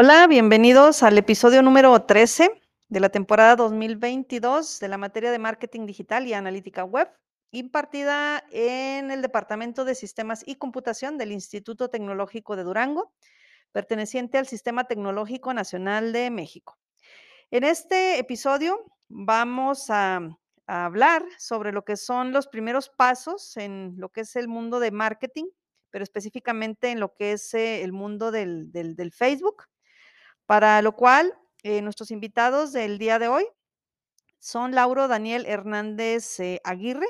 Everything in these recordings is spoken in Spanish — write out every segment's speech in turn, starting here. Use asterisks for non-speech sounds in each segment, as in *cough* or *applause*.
Hola, bienvenidos al episodio número 13 de la temporada 2022 de la materia de marketing digital y analítica web, impartida en el Departamento de Sistemas y Computación del Instituto Tecnológico de Durango, perteneciente al Sistema Tecnológico Nacional de México. En este episodio vamos a, hablar sobre lo que son los primeros pasos en lo que es el mundo de marketing, pero específicamente en lo que es eh, el mundo del Facebook, para lo cual eh, nuestros invitados del día de hoy son Lauro Daniel Hernández eh, Aguirre,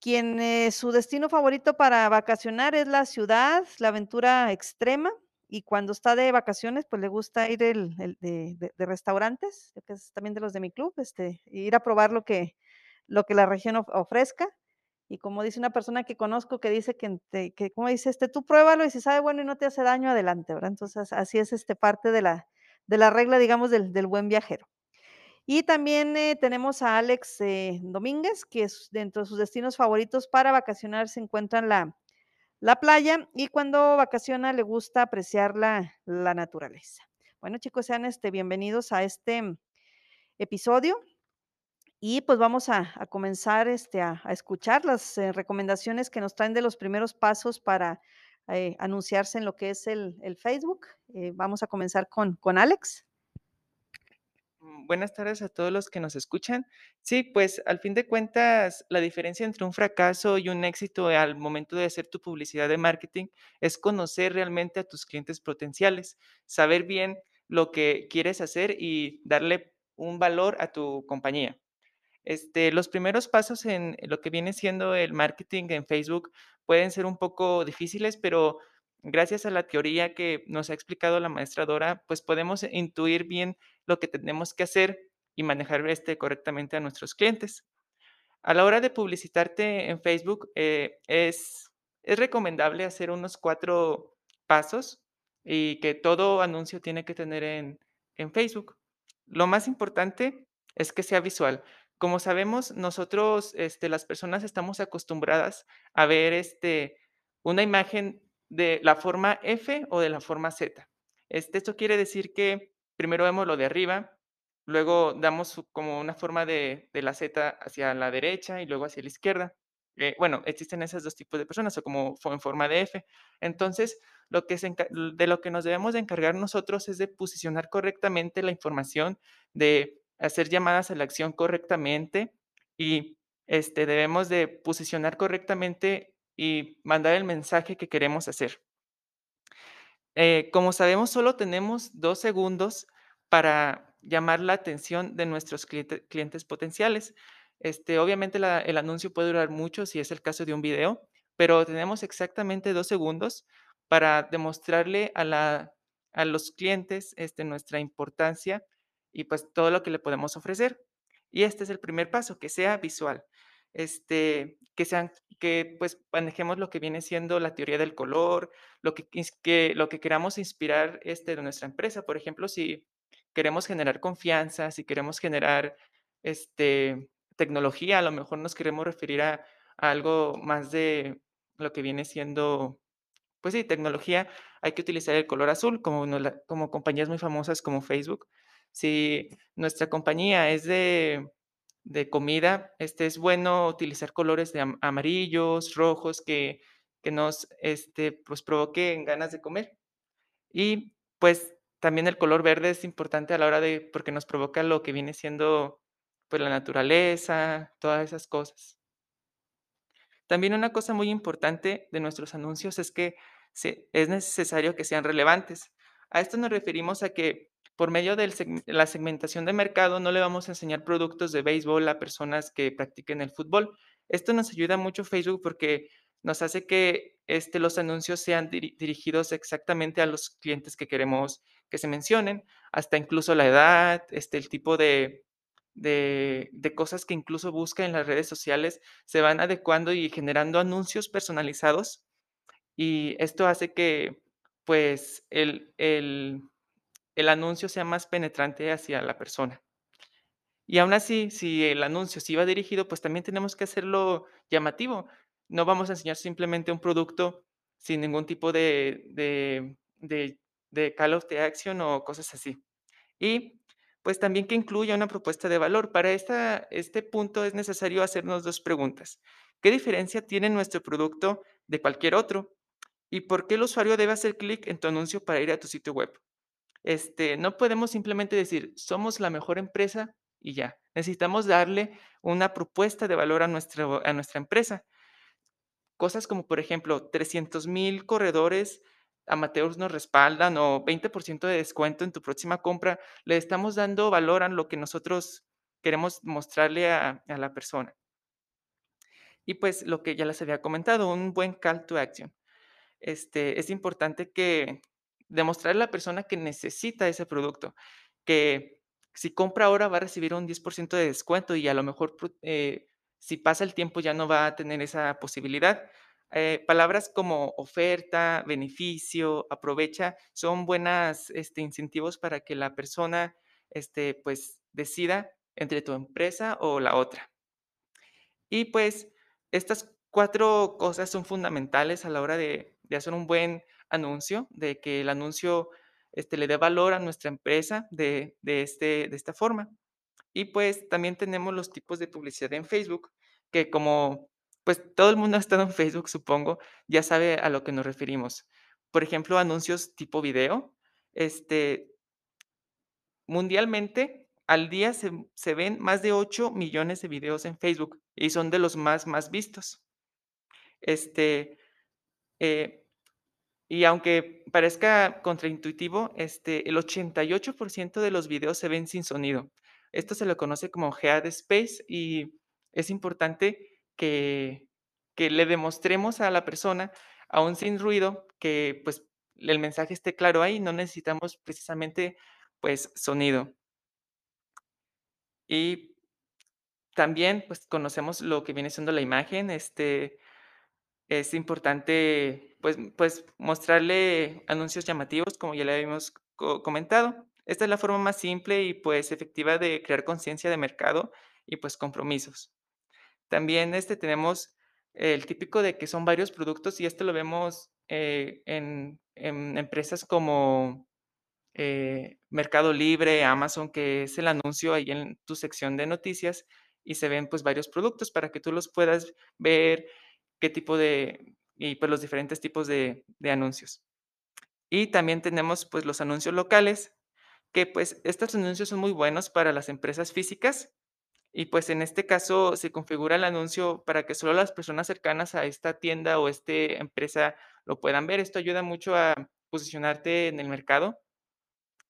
quien eh, su destino favorito para vacacionar es la ciudad, la aventura extrema, y cuando está de vacaciones, pues le gusta ir el, el de, de- de restaurantes, que es también de los de mi club, este, ir a probar lo que, lo que la región of- ofrezca. Y como dice una persona que conozco que dice que, como dice, este, tú pruébalo y si sabe bueno y no te hace daño, adelante, ¿verdad? Entonces, así es este parte de la, de la regla, digamos, del, del buen viajero. Y también eh, tenemos a Alex eh, Domínguez, que es dentro de sus destinos favoritos para vacacionar se encuentran la, la playa y cuando vacaciona le gusta apreciar la, la naturaleza. Bueno, chicos, sean este, bienvenidos a este mm, episodio y pues vamos a, comenzar este, a, escuchar las eh, recomendaciones que nos traen de los primeros pasos para eh, anunciarse en lo que es el, Facebook. Eh, vamos a comenzar con, con Alex. Mm, Buenas tardes a todos los que nos escuchan. Sí, pues al fin de cuentas, la diferencia entre un fracaso y un éxito al momento de hacer tu publicidad de marketing es conocer realmente a tus clientes potenciales, saber bien lo que quieres hacer y darle un valor a tu compañía. Este, los primeros pasos en lo que viene siendo el marketing en Facebook pueden ser un poco difíciles, pero gracias a la teoría que nos ha explicado la maestra Dora, pues podemos intuir bien lo que tenemos que hacer y manejar este correctamente a nuestros clientes. A la hora de publicitarte en Facebook, eh, es, es recomendable hacer unos cuatro pasos y que todo anuncio tiene que tener en, en Facebook. Lo más importante es que sea visual. Como sabemos, nosotros, este, las personas estamos acostumbradas a ver este, una imagen de la forma F o de la forma Z. Este, esto quiere decir que primero vemos lo de arriba, Luego damos como una forma de la Z hacia la derecha y luego hacia la izquierda. Eh, bueno, existen esos 2 tipos de personas, o como en forma de F. Entonces, de lo que nos debemos de encargar nosotros es de posicionar correctamente la información, de hacer llamadas a la acción correctamente y, este, debemos de posicionar correctamente y mandar el mensaje que queremos hacer. Eh, como sabemos, solo tenemos 2 segundos para llamar la atención de nuestros cliente clientes potenciales. Este, obviamente, el anuncio puede durar mucho, si es el caso de un video, pero tenemos exactamente 2 segundos para demostrarle a la a los clientes, este, nuestra importancia y, pues, todo lo que le podemos ofrecer. Y este es el primer paso, que sea visual. Este, que sean que, pues, manejemos lo que viene siendo la teoría del color, lo que que lo que queramos inspirar, este, de nuestra empresa. Por ejemplo, si queremos generar confianza, si queremos generar, este, tecnología, a lo mejor nos queremos referir a algo más de lo que viene siendo, pues sí, tecnología, hay que utilizar el color azul, como como compañías muy famosas como Facebook. Si nuestra compañía es de de comida, este, es bueno utilizar colores de am amarillos, rojos, que que nos, este, pues, provoquen ganas de comer. Y, pues, también el color verde es importante a la hora de porque nos provoca lo que viene siendo, pues, la naturaleza, todas esas cosas. También una cosa muy importante de nuestros anuncios es que es necesario que sean relevantes. A esto nos referimos a que por medio de la segmentación de mercado no le vamos a enseñar productos de béisbol a personas que practiquen el fútbol. Esto nos ayuda mucho Facebook porque nos hace que este, los anuncios sean diri- dirigidos exactamente a los clientes que queremos que se mencionen, hasta incluso la edad, este, el tipo de, de, de cosas que incluso busca en las redes sociales se van adecuando y generando anuncios personalizados, y esto hace que, pues, el el el anuncio sea más penetrante hacia la persona. Y aún así, si el anuncio sí va dirigido, pues, también tenemos que hacerlo llamativo. No vamos a enseñar simplemente un producto sin ningún tipo de call of the action o cosas así. Y, pues, también que incluya una propuesta de valor. Para este punto es necesario hacernos 2 preguntas. ¿Qué diferencia tiene nuestro producto de cualquier otro? ¿Y por qué el usuario debe hacer clic en tu anuncio para ir a tu sitio web? Este, no podemos simplemente decir: "Somos la mejor empresa", y ya. Necesitamos darle una propuesta de valor a nuestro a nuestra empresa. Cosas como, por ejemplo, 300,000 corredores amateurs nos respaldan, o 20% de descuento en tu próxima compra. Le estamos dando valor a lo que nosotros queremos mostrarle a a la persona. Y, pues, lo que ya les había comentado, un buen call to action. Este, es importante que demostrarle a la persona que necesita ese producto, que si compra ahora va a recibir un 10% de descuento y a lo mejor, pu eh, si pasa el tiempo ya no va a tener esa posibilidad. Eh, palabras como oferta, beneficio, aprovecha, son buenas, este, incentivos para que la persona, este, pues, decida entre tu empresa o la otra. Y, pues, estas 4 cosas son fundamentales a la hora de de hacer un buen anuncio, de que el anuncio, este, le dé valor a nuestra empresa de de este de esta forma. Y, pues, también tenemos los tipos de publicidad en Facebook, que como, pues, todo el mundo ha estado en Facebook, supongo, ya sabe a lo que nos referimos. Por ejemplo, anuncios tipo video, este mundialmente, al día se se ven más de 8 millones de videos en Facebook, y son de los más, más vistos. Este, eh y aunque parezca contraintuitivo, este, el 88% de los videos se ven sin sonido. Esto se le conoce como head space, y es importante que que le demostremos a la persona, aún sin ruido, que, pues, el mensaje esté claro ahí, no necesitamos precisamente, pues, sonido. Y también, pues, conocemos lo que viene siendo la imagen, este, es importante, pues pues, mostrarle anuncios llamativos, como ya le habíamos co comentado. Esta es la forma más simple y, pues, efectiva de crear conciencia de mercado y, pues, compromisos. También, este, tenemos el típico de que son varios productos, y esto lo vemos, eh, en en empresas como, eh, Mercado Libre, Amazon, que es el anuncio ahí en tu sección de noticias, y se ven, pues, varios productos para que tú los puedas ver, qué tipo de y, pues, los diferentes tipos de anuncios. Y también tenemos, pues, los anuncios locales, que, pues, estos anuncios son muy buenos para las empresas físicas y, pues, en este caso, se configura el anuncio para que solo las personas cercanas a esta tienda o este empresa lo puedan ver. Esto ayuda mucho a posicionarte en el mercado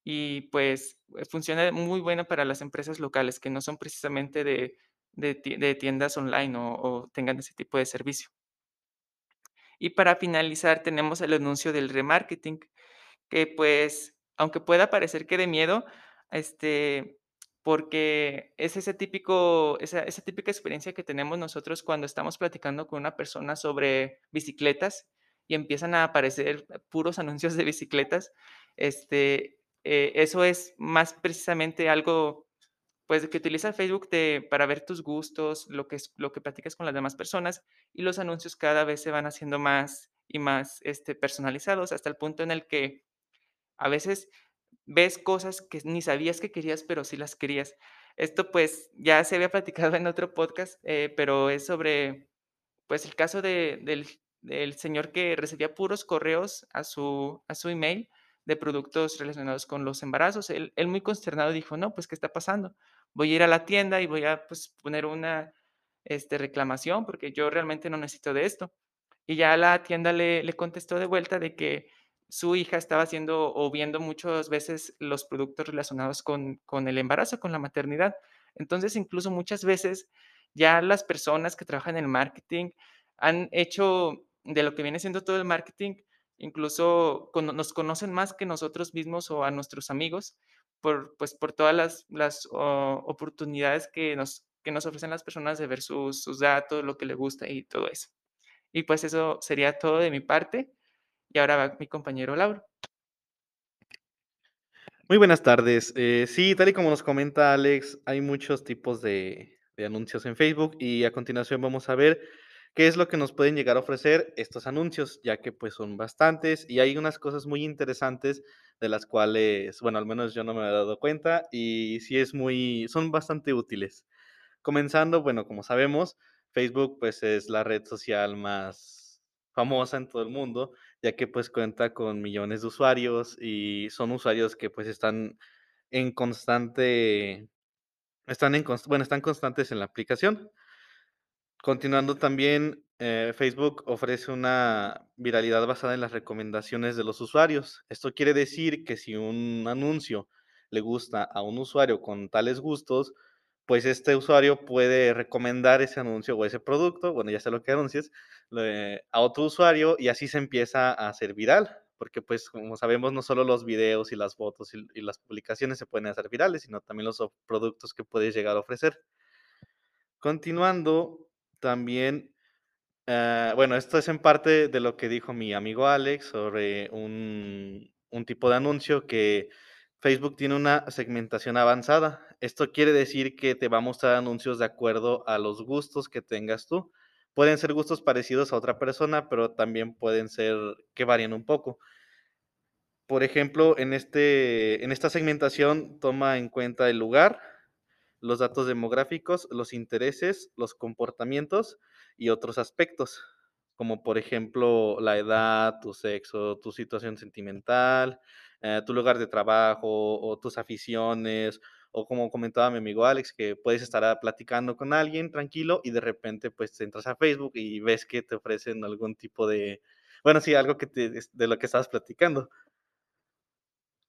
y, pues, funciona muy bueno para las empresas locales, que no son precisamente de de tie de tiendas online o tengan ese tipo de servicio. Y para finalizar, tenemos el anuncio del remarketing, que, pues, aunque pueda parecer que dé miedo, este, porque es ese típico esa esa típica experiencia que tenemos nosotros cuando estamos platicando con una persona sobre bicicletas y empiezan a aparecer puros anuncios de bicicletas. Este, eh, eso es más precisamente algo, pues, que utiliza Facebook para ver tus gustos, lo que lo que platicas con las demás personas, y los anuncios cada vez se van haciendo más y más, este, personalizados, hasta el punto en el que a veces ves cosas que ni sabías que querías, pero sí las querías. Esto, pues, ya se había platicado en otro podcast, eh, pero es sobre, pues, el caso de del del señor que recibía puros correos a su a su email de productos relacionados con los embarazos. Él él muy consternado dijo: "No, pues, ¿qué está pasando? Voy a ir a la tienda y voy a, pues, poner una, este, reclamación, porque yo realmente no necesito de esto". Y ya la tienda le le contestó de vuelta de que su hija estaba haciendo o viendo muchas veces los productos relacionados con con el embarazo, con la maternidad. Entonces, incluso muchas veces ya las personas que trabajan en marketing han hecho de lo que viene siendo todo el marketing, incluso nos conocen más que nosotros mismos o a nuestros amigos por, pues, por todas las las oportunidades que nos que nos ofrecen las personas de ver sus sus datos, lo que le gusta y todo eso. Y, pues, eso sería todo de mi parte, y ahora va mi compañero Lauro. Muy buenas tardes. Eh, sí, tal y como nos comenta Alex, hay muchos tipos de de anuncios en Facebook, y a continuación vamos a ver qué es lo que nos pueden llegar a ofrecer estos anuncios, ya que, pues, son bastantes, y hay unas cosas muy interesantes de las cuales, bueno, al menos yo no me había dado cuenta y sí es muy, son bastante útiles. Comenzando, bueno, como sabemos, Facebook pues es la red social más famosa en todo el mundo, ya que pues cuenta con millones de usuarios y son usuarios que pues están en constante, están en, bueno, están constantes en la aplicación. Continuando también, eh, Facebook ofrece una viralidad basada en las recomendaciones de los usuarios. Esto quiere decir que si un anuncio le gusta a un usuario con tales gustos, pues este usuario puede recomendar ese anuncio o ese producto, bueno, ya sea lo que anuncies, a otro usuario y así se empieza a hacer viral. Porque pues como sabemos, no solo los videos y las fotos y, y las publicaciones se pueden hacer virales, sino también los productos que puedes llegar a ofrecer. Continuando, también, ah, bueno, esto es en parte de lo que dijo mi amigo Alex sobre un, un tipo de anuncio que Facebook tiene una segmentación avanzada. Esto quiere decir que te va a mostrar anuncios de acuerdo a los gustos que tengas tú. Pueden ser gustos parecidos a otra persona, pero también pueden ser que varíen un poco. Por ejemplo, en, este, en esta segmentación toma en cuenta el lugar, los datos demográficos, los intereses, los comportamientos y otros aspectos, como por ejemplo la edad, tu sexo, tu situación sentimental, eh, tu lugar de trabajo o tus aficiones, o como comentaba mi amigo Alex, que puedes estar ah, platicando con alguien tranquilo y de repente pues entras a Facebook y ves que te ofrecen algún tipo de, bueno, sí, algo que te, de lo que estabas platicando.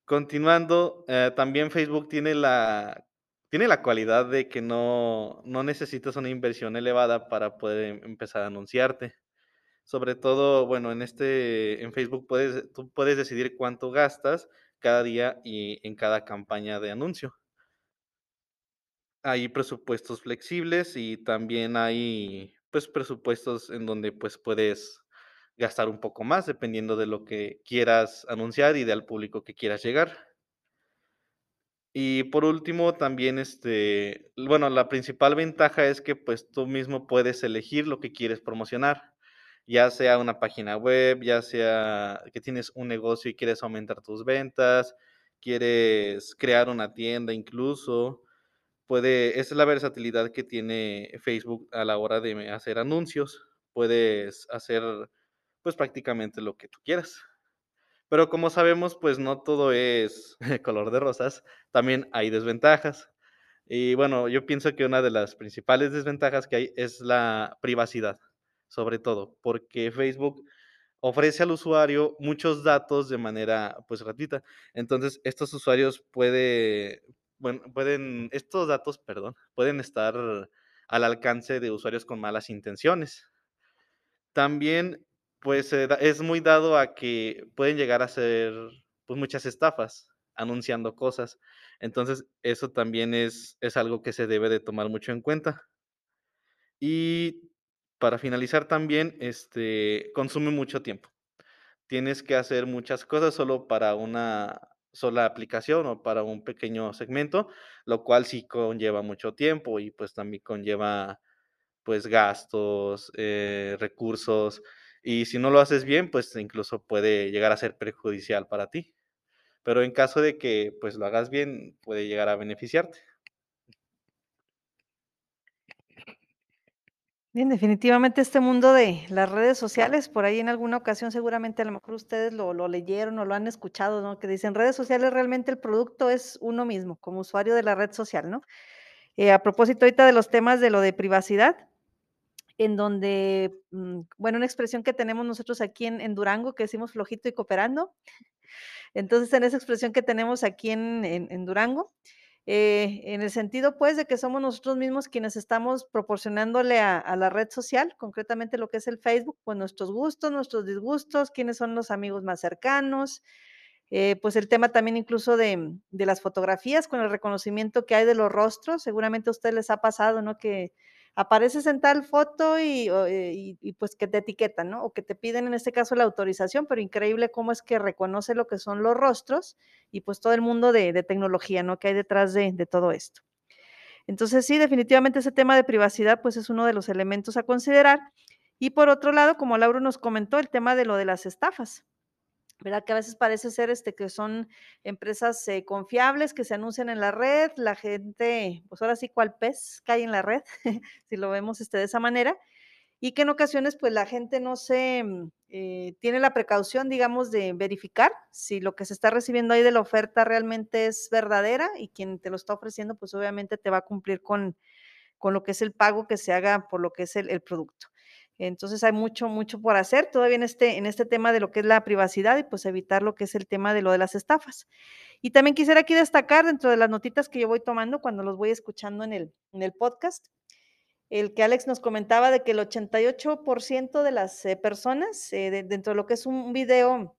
Continuando, eh, también Facebook tiene la tiene la cualidad de que no no necesitas una inversión elevada para poder em empezar a anunciarte. Sobre todo, bueno, en este en Facebook puedes tú puedes decidir cuánto gastas cada día y en cada campaña de anuncio. Hay presupuestos flexibles y también hay, pues, presupuestos en donde, pues, puedes gastar un poco más dependiendo de lo que quieras anunciar y del público que quieras llegar. Y por último, también, este, bueno, la principal ventaja es que, pues, tú mismo puedes elegir lo que quieres promocionar, ya sea una página web, ya sea que tienes un negocio y quieres aumentar tus ventas, quieres crear una tienda incluso, puede esa es la versatilidad que tiene Facebook a la hora de hacer anuncios. Puedes hacer, pues, prácticamente lo que tú quieras. Pero como sabemos, pues no todo es *laughs* color de rosas, también hay desventajas. Y bueno, yo pienso que una de las principales desventajas que hay es la privacidad, sobre todo, porque Facebook ofrece al usuario muchos datos de manera, pues, gratuita. Entonces, estos usuarios puede bueno, pueden estos datos, perdón, pueden estar al alcance de usuarios con malas intenciones. También, pues, da es muy dado a que pueden llegar a ser, pues, muchas estafas anunciando cosas. Entonces, eso también es es algo que se debe de tomar mucho en cuenta. Y para finalizar también, este, consume mucho tiempo. Tienes que hacer muchas cosas solo para una sola aplicación o para un pequeño segmento, lo cual sí conlleva mucho tiempo y, pues, también conlleva pues, gastos, eh, recursos, y si no lo haces bien, pues, incluso puede llegar a ser perjudicial para ti. Pero en caso de que, pues, lo hagas bien, puede llegar a beneficiarte. Bien, definitivamente este mundo de las redes sociales, por ahí en alguna ocasión seguramente a lo mejor ustedes lo, lo leyeron o lo han escuchado, ¿no? Que dicen redes sociales realmente el producto es uno mismo, como usuario de la red social, ¿no? Eh, a propósito ahorita de los temas de lo de privacidad, en donde, mm, bueno, una expresión que tenemos nosotros aquí en, en Durango que decimos flojito y cooperando. Entonces, en esa expresión que tenemos aquí en, en- en Durango, eh, en el sentido, pues, de que somos nosotros mismos quienes estamos proporcionándole a, a la red social, concretamente lo que es el Facebook, pues nuestros gustos, nuestros disgustos, quiénes son los amigos más cercanos, eh, pues el tema también incluso de, de las fotografías con el reconocimiento que hay de los rostros, seguramente a ustedes les ha pasado, ¿no? Que apareces en tal foto y, pues que te etiquetan, ¿no? O que te piden en este caso la autorización, pero increíble cómo es que reconoce lo que son los rostros y pues todo el mundo de, de tecnología, ¿no? Que hay detrás de, de todo esto. Entonces sí, definitivamente ese tema de privacidad pues es uno de los elementos a considerar. Y por otro lado, como Lauro nos comentó, el tema de lo de las estafas. ¿Verdad? Que a veces parece ser este, que son empresas eh, confiables, que se anuncian en la red, la gente, pues ahora sí, cual pez cae en la red, *laughs* si lo vemos este, de esa manera, y que en ocasiones pues la gente no se mm, eh, tiene la precaución, digamos, de verificar si lo que se está recibiendo ahí de la oferta realmente es verdadera y quien te lo está ofreciendo pues obviamente te va a cumplir con, con lo que es el pago que se haga por lo que es el, el producto. Entonces hay mucho, mucho por hacer todavía en este, en este tema de lo que es la privacidad y pues evitar lo que es el tema de lo de las estafas. Y también quisiera aquí destacar dentro de las notitas que yo voy tomando cuando los voy escuchando en el, en el podcast, el que Alex nos comentaba de que el 88% de las eh, personas eh, dentro de lo que es un video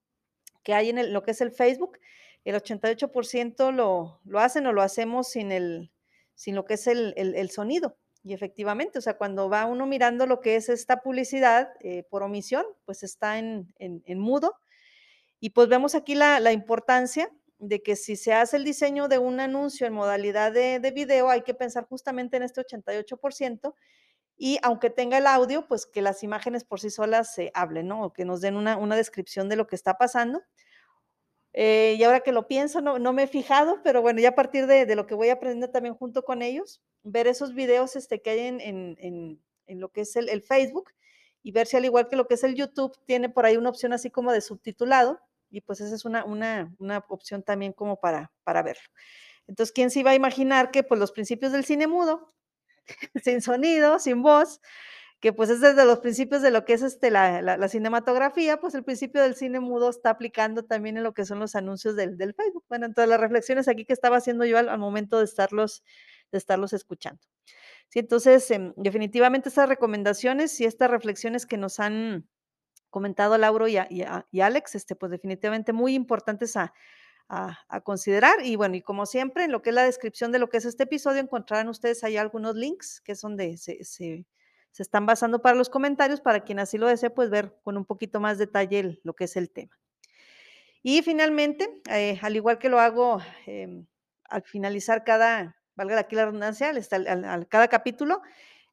que hay en el, lo que es el Facebook, el 88% lo, lo hacen o lo hacemos sin, el, sin lo que es el, el, el sonido. Y efectivamente, o sea, cuando va uno mirando lo que es esta publicidad eh, por omisión, pues está en, en, en, mudo. Y pues vemos aquí la, la, importancia de que si se hace el diseño de un anuncio en modalidad de, de video, hay que pensar justamente en este 88%. Y aunque tenga el audio, pues que las imágenes por sí solas se hablen, ¿no? O que nos den una, una descripción de lo que está pasando. Eh, y ahora que lo pienso, no, no, me he fijado, pero bueno, ya a partir de, de, lo que voy aprendiendo también junto con ellos, ver esos videos este, que hay en, en, en, en lo que es el, el, Facebook y ver si al igual que lo que es el YouTube, tiene por ahí una opción así como de subtitulado y pues esa es una, una, una opción también como para, para verlo. Entonces, ¿quién se iba a imaginar que pues los principios del cine mudo, *laughs* sin sonido, sin voz, que pues es desde los principios de lo que es este, la, la, cinematografía, pues el principio del cine mudo está aplicando también en lo que son los anuncios del, del Facebook. Bueno, entonces las reflexiones aquí que estaba haciendo yo al, momento de estarlos, de estarlos escuchando. Sí, entonces, eh, definitivamente estas recomendaciones y estas reflexiones que nos han comentado Lauro y, Alex, este, pues definitivamente muy importantes a, a, considerar. Y bueno, y como siempre, en lo que es la descripción de lo que es este episodio, encontrarán ustedes ahí algunos links que se, se se están basando para los comentarios, para quien así lo desee, pues ver con un poquito más detalle lo que es el tema. Y finalmente, eh, al igual que lo hago eh, al finalizar cada, valga la redundancia, al, cada capítulo,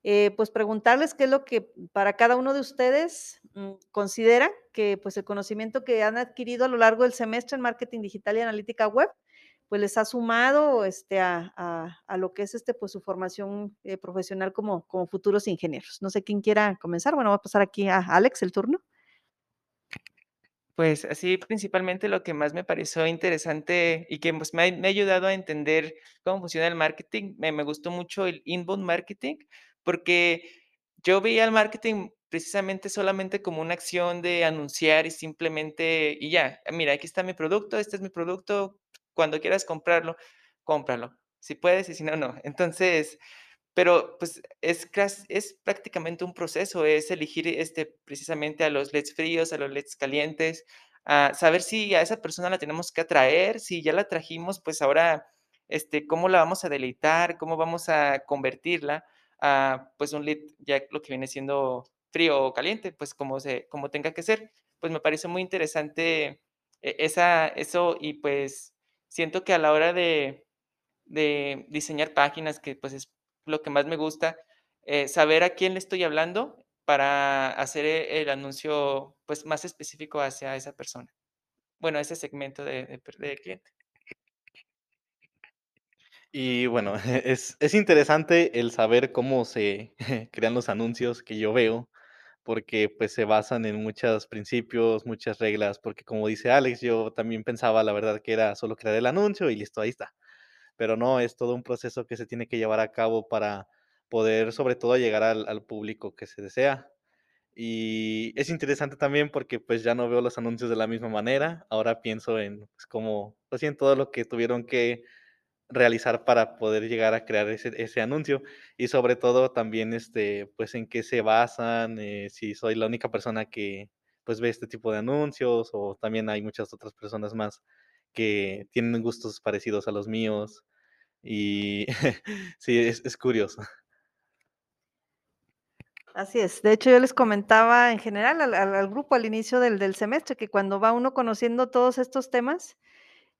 eh, pues preguntarles qué es lo que para cada uno de ustedes mmm, considera que pues el conocimiento que han adquirido a lo largo del semestre en marketing digital y analítica web, pues les ha sumado este, a, a, a, lo que es este, pues, su formación eh, profesional como, como futuros ingenieros. No sé quién quiera comenzar. Bueno, voy a pasar aquí a Alex el turno. Pues así principalmente lo que más me pareció interesante y que pues, me, ha, me, ha, ayudado a entender cómo funciona el marketing, me, me gustó mucho el inbound marketing, porque yo veía el marketing precisamente solamente como una acción de anunciar y simplemente, y ya, mira, aquí está mi producto, este es mi producto, cuando quieras comprarlo, cómpralo. Si puedes y si no, no. Entonces, pero pues es, es prácticamente un proceso, es elegir este, precisamente a los LEDs fríos, a los LEDs calientes, a saber si a esa persona la tenemos que atraer, si ya la trajimos, pues ahora, este, cómo la vamos a deleitar, cómo vamos a convertirla a pues un LED ya lo que viene siendo frío o caliente, pues como, se, como tenga que ser. Pues me parece muy interesante e, esa, eso y pues siento que a la hora de, de diseñar páginas, que pues es lo que más me gusta, eh, saber a quién le estoy hablando para hacer e, el anuncio pues más específico hacia esa persona. Bueno, ese segmento de, cliente. Y bueno, *laughs* es interesante el saber cómo se *laughs* crean los anuncios que yo veo, porque pues se basan en muchos principios, muchas reglas, porque como dice Alex, yo también pensaba la verdad que era solo crear el anuncio y listo, ahí está. Pero no, es todo un proceso que se tiene que llevar a cabo para poder sobre todo llegar al, al público que se desea. Y es interesante también porque pues ya no veo los anuncios de la misma manera, ahora pienso en pues, cómo, pues en todo lo que tuvieron que realizar para poder llegar a crear ese, ese anuncio y sobre todo también este pues en qué se basan eh, si soy la única persona que pues ve este tipo de anuncios o también hay muchas otras personas más que tienen gustos parecidos a los míos y *laughs* sí es, es curioso Así es. De hecho, yo les comentaba en general al, al, grupo al inicio del, del semestre que cuando va uno conociendo todos estos temas,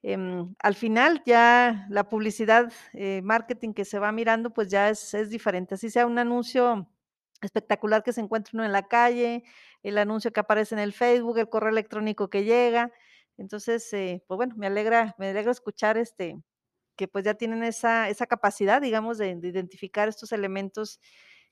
eh, al final ya la publicidad, eh, marketing que se va mirando, pues ya es, es, diferente. Así sea un anuncio espectacular que se encuentra uno en la calle, el anuncio que aparece en el Facebook, el correo electrónico que llega, Entonces, eh, pues bueno, me alegra, me alegra escuchar este, que pues ya tienen esa, esa capacidad, digamos, de, de identificar estos elementos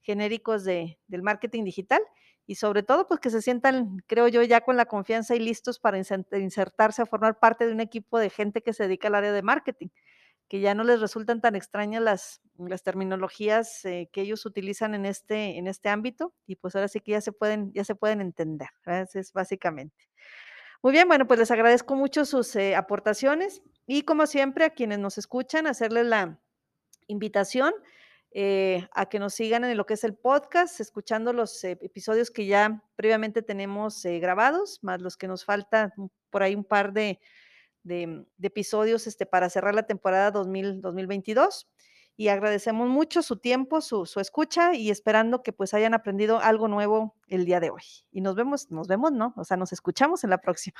genéricos de, del marketing digital y sobre todo, pues que se sientan, creo yo, ya con la confianza y listos para insertarse a formar parte de un equipo de gente que se dedica al área de marketing que ya no les resultan tan extrañas las, las terminologías eh, que ellos utilizan en este, en este ámbito y pues ahora sí que ya se pueden, ya se pueden entender, es básicamente. Muy bien, bueno, pues les agradezco mucho sus eh, aportaciones y como siempre a quienes nos escuchan, hacerles la invitación eh, a que nos sigan en lo que es el podcast, escuchando los eh, episodios que ya previamente tenemos eh, grabados, más los que nos faltan por ahí un par de, de, mm, de episodios este, para cerrar la temporada 2000, 2022. Y agradecemos mucho su tiempo, su, su, escucha y esperando que pues hayan aprendido algo nuevo el día de hoy. Y nos vemos, nos vemos, ¿no? O sea, nos escuchamos en la próxima.